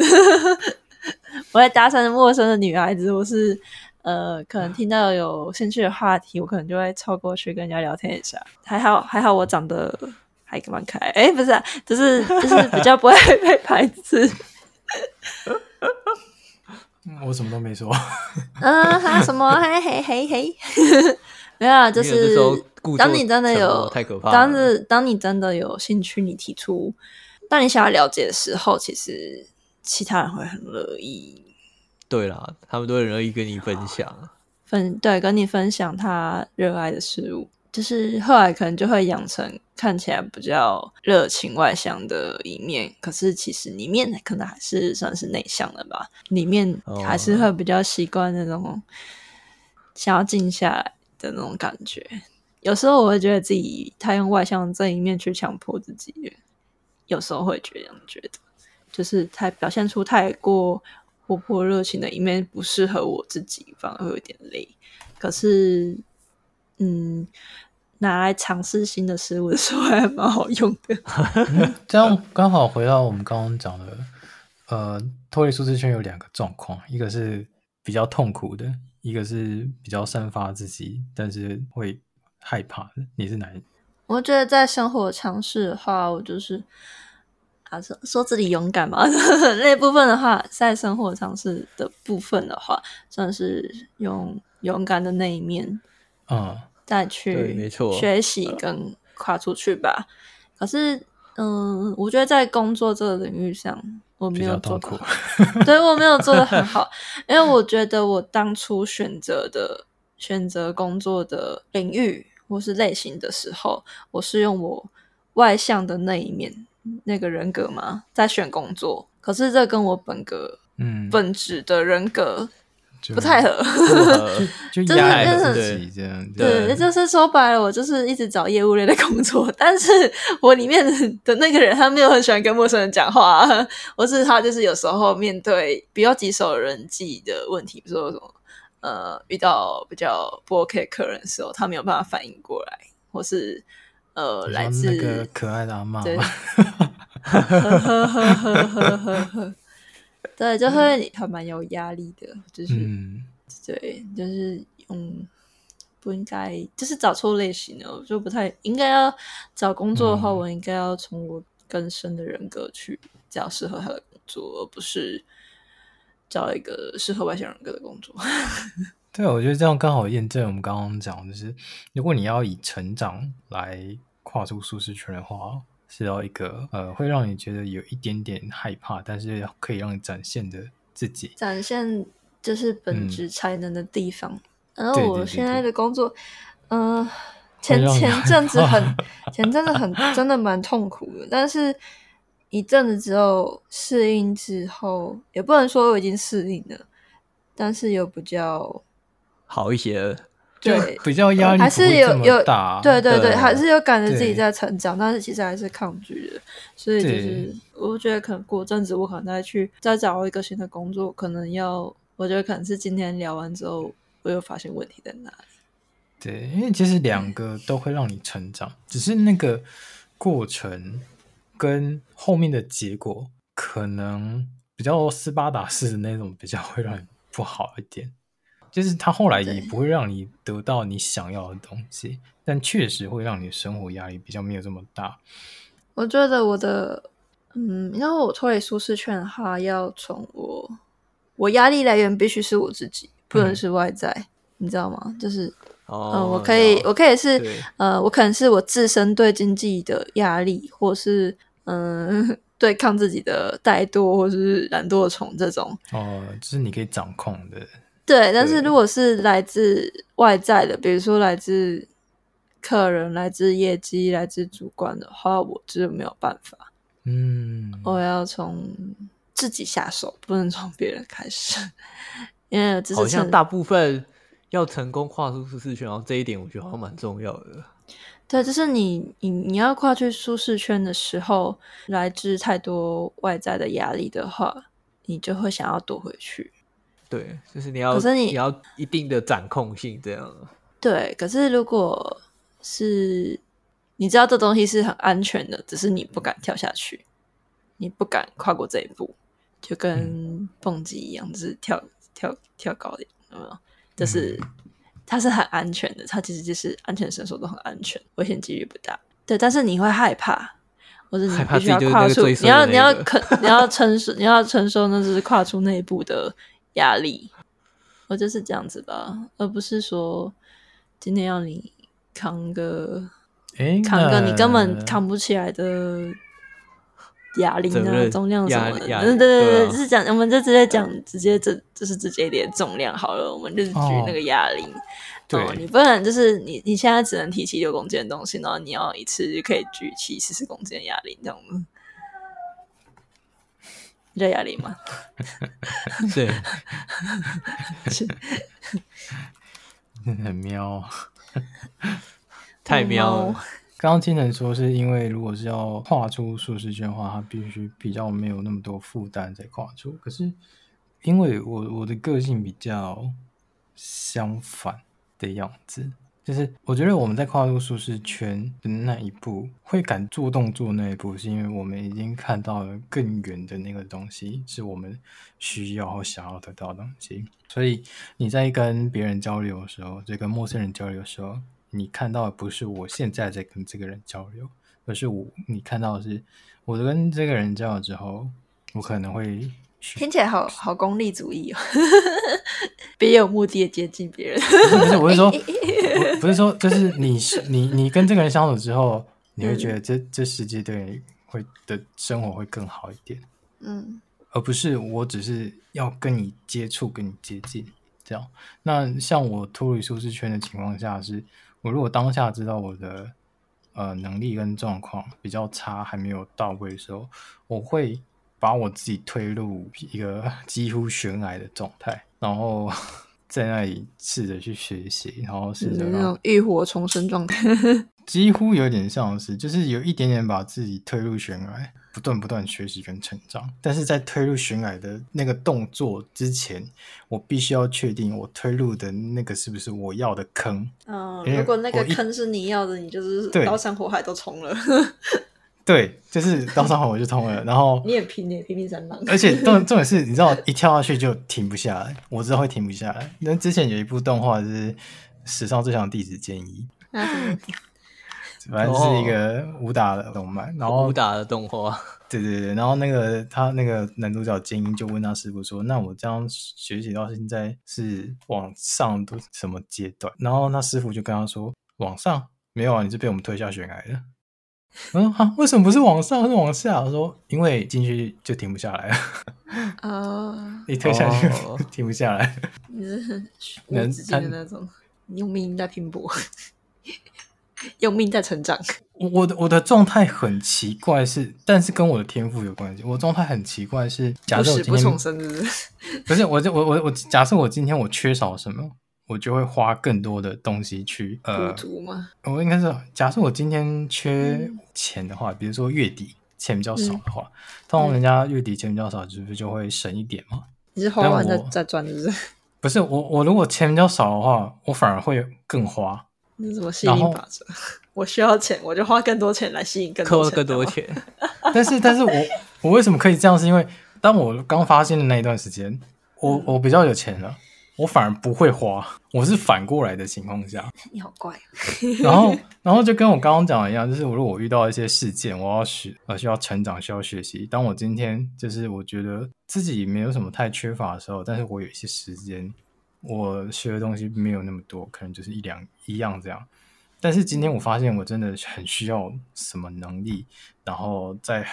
我会搭讪陌生的女孩子，我是呃，可能听到有兴趣的话题，我可能就会凑过去跟人家聊天一下。还好还好，我长得还蛮可爱，哎，不是、啊，就是就是比较不会被排斥。我什么都没说。嗯，还什么？嘿嘿嘿嘿。没有啊，就是当你真的有，太可怕当是当你真的有兴趣，你提出，当你想要了解的时候，其实其他人会很乐意。对啦，他们都很乐意跟你分享，分对跟你分享他热爱的事物，就是后来可能就会养成看起来比较热情外向的一面，可是其实里面可能还是算是内向的吧，里面还是会比较习惯那种想要静下来。的那种感觉，有时候我会觉得自己太用外向这一面去强迫自己，有时候会这样觉得，就是太表现出太过活泼热情的一面不适合我自己，反而会有点累。可是，嗯，拿来尝试新的事物的时候还蛮好用的。嗯、这样刚好回到我们刚刚讲的，呃，脱离舒适圈有两个状况，一个是比较痛苦的，一个是比较散发自己，但是会害怕的。你是哪一？我觉得在生活尝试的话，我就是啊说说自己勇敢嘛。那部分的话，在生活尝试的部分的话，算是用。勇敢的那一面，嗯，再去学习跟跨出去吧。可是，嗯，我觉得在工作这个领域上，我没有做的，对，我没有做的很好，因为我觉得我当初选择的选择工作的领域或是类型的时候，我是用我外向的那一面那个人格嘛，在选工作。可是这跟我本格嗯本质的人格。不太合，就就是就是这样，对，就是说白了，我就是一直找业务类的工作，但是我里面的那个人，他没有很喜欢跟陌生人讲话，或是他就是有时候面对比较棘手的人际的问题，比如说什么呃遇到比较不 OK 的客人的时候，他没有办法反应过来，或是呃来自那个可爱的阿妈，对，呵呵呵呵呵呵呵。对，就会还蛮有压力的，就是、嗯、对，就是嗯，不应该，就是找错类型的，我就不太应该要找工作的话，嗯、我应该要从我更深的人格去找适合他的工作，而不是找一个适合外向人格的工作。对，我觉得这样刚好验证我们刚刚讲，就是如果你要以成长来跨出舒适圈的话。是要一个呃，会让你觉得有一点点害怕，但是可以让你展现的自己，展现就是本质才能的地方。然后、嗯、我现在的工作，嗯、呃，前 前阵子很，前阵子很真的蛮痛苦的，但是一阵子之后适应之后，也不能说我已经适应了，但是有比较好一些了。对，比较压力还是有有大，对对对，对还是有感觉自己在成长，但是其实还是抗拒的，所以就是我觉得可能过阵子我可能再去再找一个新的工作，可能要我觉得可能是今天聊完之后，我又发现问题在哪里。对，因为其实两个都会让你成长，只是那个过程跟后面的结果可能比较斯巴达式的那种，比较会让你不好一点。就是他后来也不会让你得到你想要的东西，但确实会让你的生活压力比较没有这么大。我觉得我的，嗯，然后我脱离舒适圈的话，要从我，我压力来源必须是我自己，不能是外在，嗯、你知道吗？就是，哦、呃，我可以，我可以是，呃，我可能是我自身对经济的压力，或是，嗯、呃，对抗自己的怠惰，或是懒惰虫这种。哦，就是你可以掌控的。对，但是如果是来自外在的，比如说来自客人、来自业绩、来自主管的话，我就没有办法。嗯，我要从自己下手，不能从别人开始，因为这是好像大部分要成功跨出舒适圈，然后这一点我觉得好像蛮重要的。对，就是你你你要跨去舒适圈的时候，来自太多外在的压力的话，你就会想要躲回去。对，就是你要，可是你，你要一定的掌控性，这样。对，可是如果是你知道这东西是很安全的，只是你不敢跳下去，你不敢跨过这一步，就跟蹦极一样，嗯、就是跳跳跳高点，有没有？就是、嗯、它是很安全的，它其实就是安全绳索都很安全，危险几率不大。对，但是你会害怕，或者你必须要跨出，你要你要肯你要承受，你要承受，那就是跨出那一步的。压力，我就是这样子吧，而不是说今天要你扛个，欸、扛个你根本扛不起来的哑铃啊，重量什么的，对对对对，就是讲，我们就直接讲，直接这就是直接一点重量好了，我们就是举那个哑铃，对、哦，你不能就是你你现在只能提起六公斤的东西，然后你要一次就可以举起四十公斤的哑铃，这样比较压力吗？对，是 很喵，太喵了。刚刚听人说，是因为如果是要跨出舒适圈的话，他必须比较没有那么多负担再跨出。可是，因为我我的个性比较相反的样子。就是我觉得我们在跨入舒适圈的那一步，会敢做动作那一步，是因为我们已经看到了更远的那个东西，是我们需要或想要得到的东西。所以你在跟别人交流的时候，这跟陌生人交流的时候，你看到的不是我现在在跟这个人交流，而是我你看到的是我跟这个人交流之后，我可能会。听起来好好功利主义哦，别有目的的接近别人。不是，我是说，我 不是说，就是你你你跟这个人相处之后，你会觉得这、嗯、这世界对你会的生活会更好一点。嗯，而不是我只是要跟你接触，跟你接近这样。那像我脱离舒适圈的情况下是，是我如果当下知道我的呃能力跟状况比较差，还没有到位的时候，我会。把我自己推入一个几乎悬崖的状态，然后在那里试着去学习，然后试着那种浴火重生状态，几乎有点像是，就是有一点点把自己推入悬崖，不断不断学习跟成长。但是在推入悬崖的那个动作之前，我必须要确定我推入的那个是不是我要的坑。嗯，如果那个坑是你要的，你就是刀山火海都冲了。对，就是刀山火海就通了，然后 你也拼，你也拼命三郎。而且重重点是，你知道 一跳下去就停不下来，我知道会停不下来。那之前有一部动画是《史上最强弟子建一》，反正是一个武打的动漫，然后武打的动画。对对对，然后那个他那个男主角精英就问他师傅说：“那我这样学习到现在是往上都什么阶段？”然后那师傅就跟他说：“往上没有啊，你是被我们推下悬崖的。”我说哈，为什么不是往上，是往下？我说，因为进去就停不下来了。啊，一推下去哦 停不下来。你是很无止境的那种，用命在拼搏，用命在成长。我的我的状态很奇怪是，是但是跟我的天赋有关系。我状态很奇怪是，假设我今天不重生是不是？不是，我就我我我假设我今天我缺少什么。我就会花更多的东西去呃，补足吗？我应该是假设我今天缺钱的话，嗯、比如说月底钱比较少的话，嗯、通常人家月底钱比较少，是不是就会省一点嘛？你是花完再再赚，是不是？不是我，我如果钱比较少的话，我反而会更花。你怎么吸引法则？我需要钱，我就花更多钱来吸引更多钱，更多钱。但是，但是我我为什么可以这样？是因为当我刚发现的那一段时间，我我比较有钱了。我反而不会花，我是反过来的情况下，你好怪。然后，然后就跟我刚刚讲的一样，就是如果我遇到一些事件，我要学，呃，需要成长，需要学习。当我今天就是我觉得自己没有什么太缺乏的时候，但是我有一些时间，我学的东西没有那么多，可能就是一两一样这样。但是今天我发现我真的很需要什么能力，然后在。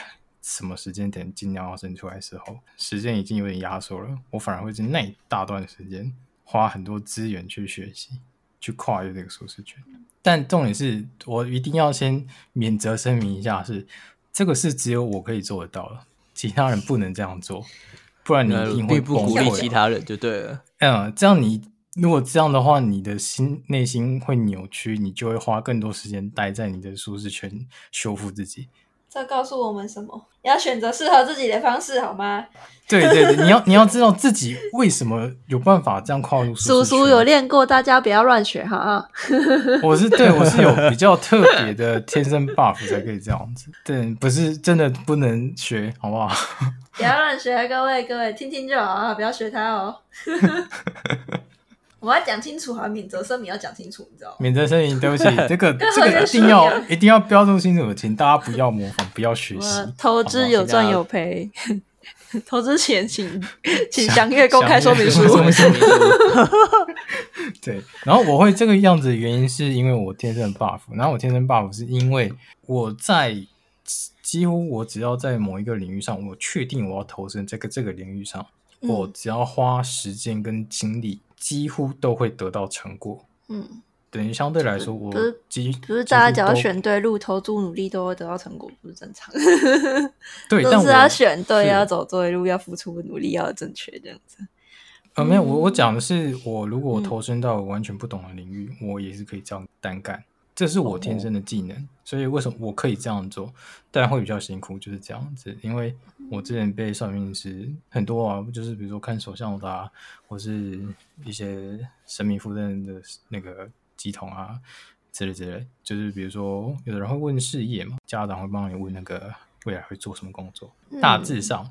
什么时间点尽量要生出来的时候，时间已经有点压缩了，我反而会在那一大段时间花很多资源去学习，去跨越这个舒适圈。但重点是我一定要先免责声明一下是，是这个是只有我可以做得到的，其他人不能这样做，不然你一定会不鼓励其他人就对了。嗯，这样你如果这样的话，你的心内心会扭曲，你就会花更多时间待在你的舒适圈修复自己。这告诉我们什么？要选择适合自己的方式，好吗？对对对，你要你要知道自己为什么有办法这样跨入。叔叔有练过，大家不要乱学哈。我是对，我是有比较特别的天生 buff 才可以这样子，对，不是真的不能学，好不好？不要乱学，各位各位听听就好啊，不要学他哦。我要讲清楚哈，免责声明要讲清楚，你知道吗？免责声明，对不起，这个这个一定要一定要标注清楚，请大家不要模仿，不要学习。投资有赚有赔，投资前请请详阅公开说明书。对，然后我会这个样子的原因是因为我天生 buff，然后我天生 buff 是因为我在几乎我只要在某一个领域上，我确定我要投身这个这个领域上，嗯、我只要花时间跟精力。几乎都会得到成果。嗯，等于相对来说，我不是不是大家只要选对路、投注努力都会得到成果，不是正常？对，但是要选对，要走对路，要付出努力，要正确这样子。呃，没有，我我讲的是，我如果投身到完全不懂的领域，我也是可以这样单干。这是我天生的技能，所以为什么我可以这样做？但会比较辛苦，就是这样子。因为我之前被算命师很多啊，就是比如说看手相的啊，或是一些神明附身的那个乩童啊之类之类。就是比如说，有的人会问事业嘛，家长会帮你问那个未来会做什么工作。嗯、大致上，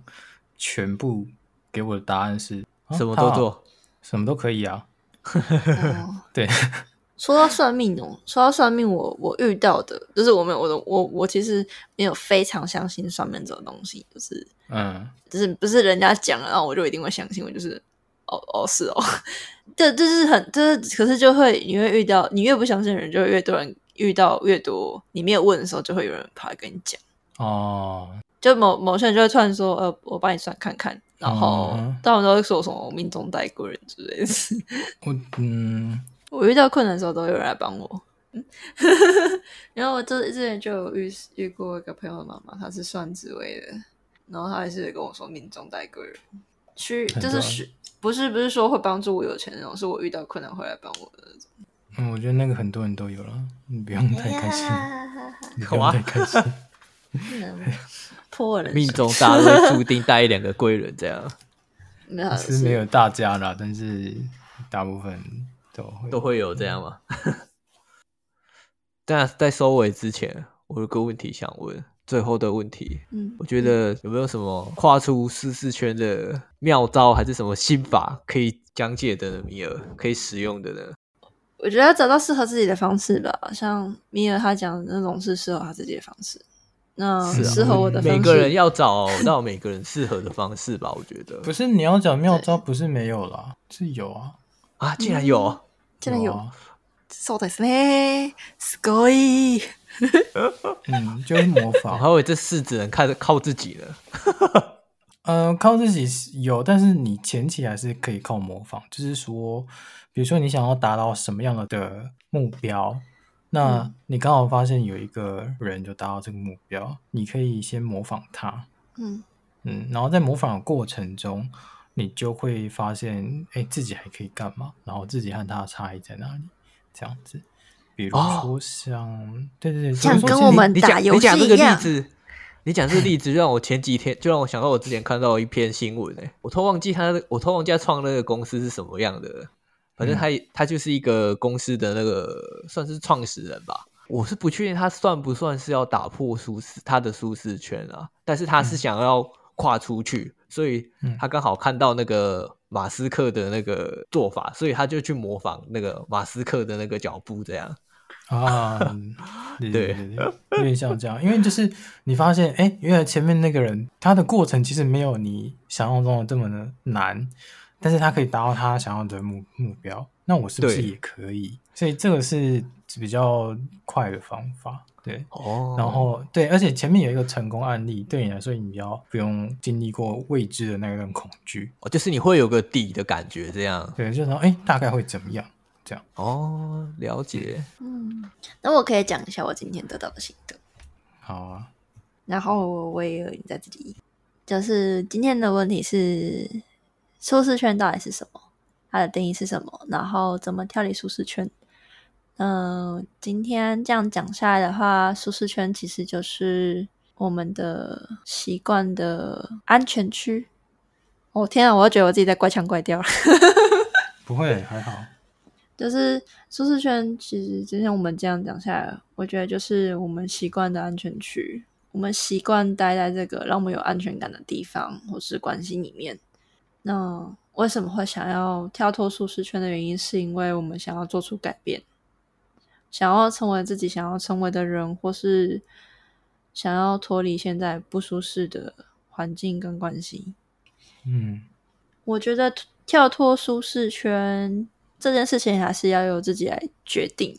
全部给我的答案是、啊、什么都做，什么都可以啊。哦、对。说到算命哦，说到算命我，我我遇到的，就是我没有我的我我其实没有非常相信算命这种东西，就是嗯，就是不是人家讲了，然后我就一定会相信，我就是哦哦是哦，这这是很这是，可是就会你会遇到，你越不相信的人，就会越多人遇到越多，你没有问的时候，就会有人跑来跟你讲。哦，就某某些人就会突然说，呃，我帮你算看看，然后到时候会说什么命中带贵人之类的，我嗯。我遇到困难的时候，都有人来帮我。然后我这之前就有遇遇过一个朋友的妈妈，她是算紫微的，然后她还是跟我说命中带贵人，去就是是不是不是说会帮助我有钱那种，是我遇到困难会来帮我的那种。嗯，我觉得那个很多人都有了，你不用太开心，你不用太开心。破人命中大都会 注定带一两个贵人，这样。没有是没有大家啦，但是大部分。都会都会有这样吗？但在收尾之前，我有个问题想问，最后的问题，嗯，我觉得有没有什么跨出舒适圈的妙招，还是什么心法可以讲解的呢？米尔可以使用的呢？我觉得要找到适合自己的方式吧，像米尔他讲的那种是适合他自己的方式。那适合我的方式，每个人要找到每个人适合的方式吧。我觉得 不是你要讲妙招，不是没有啦，是有啊。啊！竟然有，竟然有，そうですね，すごい。嗯，就是模仿。还以为这事只能靠靠自己了。嗯、呃，靠自己有，但是你前期还是可以靠模仿。就是说，比如说你想要达到什么样的的目标，那你刚好发现有一个人就达到这个目标，你可以先模仿他。嗯嗯，然后在模仿的过程中。 你就会发现，哎，自己还可以干嘛？然后自己和他的差异在哪里？这样子，比如说像，哦、对对对，像跟我们打游戏一样。你讲这个例子，你讲这个例子，就让我前几天就让我想到我之前看到一篇新闻，哎，我都忘记他，我都忘记他创那个公司是什么样的。反正他、嗯、他就是一个公司的那个算是创始人吧。我是不确定他算不算是要打破舒适他的舒适圈啊，但是他是想要跨出去。嗯所以他刚好看到那个马斯克的那个做法，所以他就去模仿那个马斯克的那个脚步，这样啊，对对对，有点像这样。因为就是你发现，哎，原来前面那个人他的过程其实没有你想象中的这么的难，但是他可以达到他想要的目目标，那我是不是也可以？所以这个是比较快的方法。对，哦，然后对，而且前面有一个成功案例，对你来说，你比较不用经历过未知的那个恐惧，哦，就是你会有个底的感觉，这样，对，就是说，哎，大概会怎么样？这样，哦，了解，嗯，那我可以讲一下我今天得到的心得，好啊，然后我也有你在这里，就是今天的问题是舒适圈到底是什么？它的定义是什么？然后怎么跳离舒适圈？嗯、呃，今天这样讲下来的话，舒适圈其实就是我们的习惯的安全区。哦天啊，我都觉得我自己在怪腔怪调。不会，还好。就是舒适圈，其实今天我们这样讲下来，我觉得就是我们习惯的安全区。我们习惯待在这个让我们有安全感的地方或是关系里面。那为什么会想要跳脱舒适圈的原因，是因为我们想要做出改变。想要成为自己想要成为的人，或是想要脱离现在不舒适的环境跟关系。嗯，我觉得跳脱舒适圈这件事情还是要由自己来决定。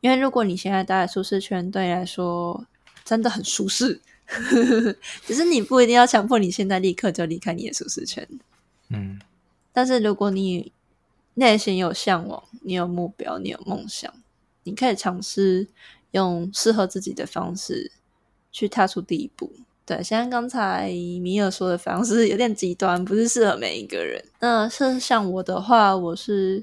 因为如果你现在待在舒适圈，对你来说真的很舒适，只是你不一定要强迫你现在立刻就离开你的舒适圈。嗯，但是如果你内心有向往，你有目标，你有梦想。你可以尝试用适合自己的方式去踏出第一步。对，像刚才米尔说的方式有点极端，不是适合每一个人。那像像我的话，我是，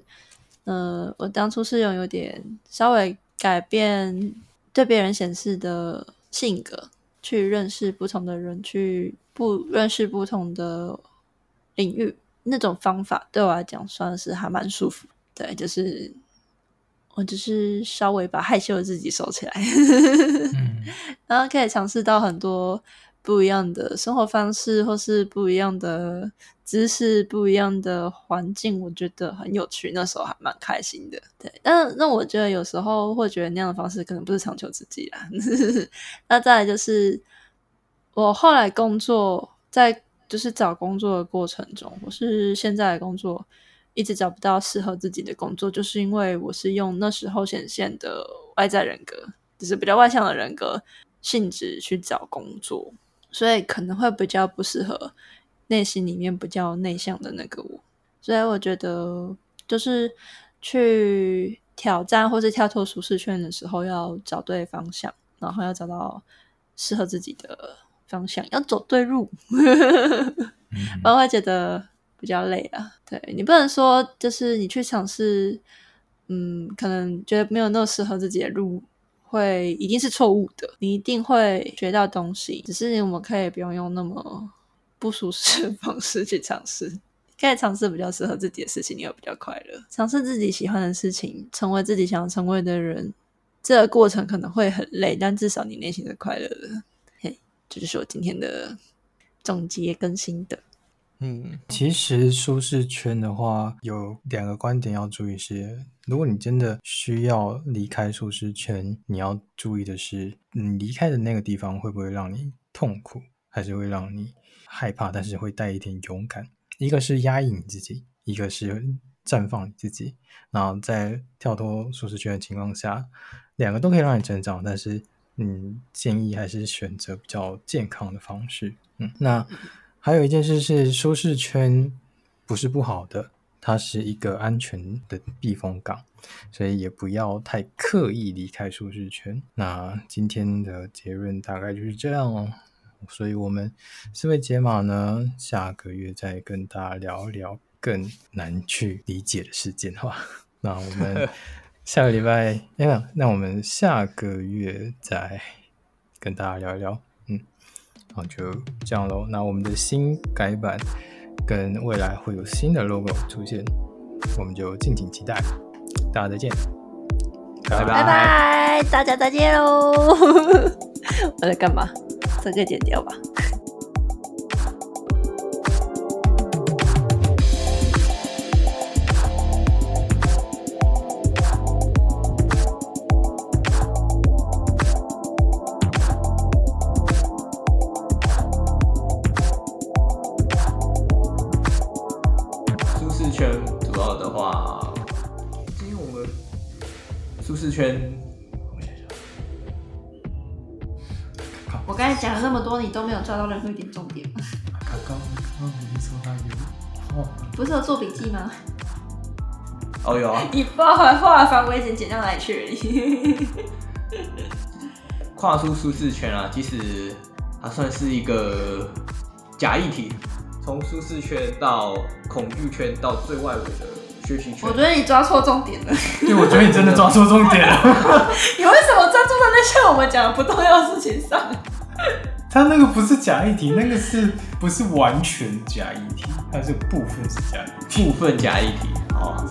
呃，我当初是用有点稍微改变对别人显示的性格，去认识不同的人，去不认识不同的领域，那种方法对我来讲算是还蛮舒服。对，就是我只是稍微把害羞的自己收起来，嗯、然后可以尝试到很多。不一样的生活方式，或是不一样的知识，不一样的环境，我觉得很有趣。那时候还蛮开心的，对。但那我觉得有时候会觉得那样的方式可能不是长久之计啦。那再来就是我后来工作，在就是找工作的过程中，我是现在的工作一直找不到适合自己的工作，就是因为我是用那时候显现的外在人格，就是比较外向的人格性质去找工作。所以可能会比较不适合内心里面比较内向的那个我，所以我觉得就是去挑战或是跳脱舒适圈的时候，要找对方向，然后要找到适合自己的方向，要走对路，不 然会觉得比较累啊。对，你不能说就是你去尝试，嗯，可能觉得没有那么适合自己的路。会一定是错误的，你一定会学到东西。只是我们可以不用用那么不舒适的方式去尝试，可以尝试比较适合自己的事情，你会比较快乐。尝试自己喜欢的事情，成为自己想要成为的人，这个过程可能会很累，但至少你内心是快乐的。嘿，这就是我今天的总结跟心得。嗯，其实舒适圈的话，有两个观点要注意是：如果你真的需要离开舒适圈，你要注意的是，你离开的那个地方会不会让你痛苦，还是会让你害怕，但是会带一点勇敢。一个是压抑你自己，一个是绽放你自己。然后在跳脱舒适圈的情况下，两个都可以让你成长，但是嗯，建议还是选择比较健康的方式。嗯，那。还有一件事是，舒适圈不是不好的，它是一个安全的避风港，所以也不要太刻意离开舒适圈。那今天的结论大概就是这样哦。所以我们思维解码呢，下个月再跟大家聊一聊更难去理解的事件，好吧？那我们下个礼拜，哎呀，那我们下个月再跟大家聊一聊。好，就这样喽。那我们的新改版跟未来会有新的 logo 出现，我们就敬请期待。大家再见，拜拜拜拜，大家再见喽！我在干嘛？这个剪掉吧。抓到任何一点重点。刚刚刚没说他有哦，不是有做笔记吗？哦有啊。你包还画了范围剪剪到哪里去而已。跨出舒适圈啊，其实它算是一个假议题，从舒适圈到恐惧圈到最外围的学习圈。我觉得你抓错重点了。对，我觉得你真的抓错重点了。你为什么专注在那些我们讲的不重要的事情上？他那个不是假议题，那个是不是完全假议题？它是部分是假议题，部分假议题。好。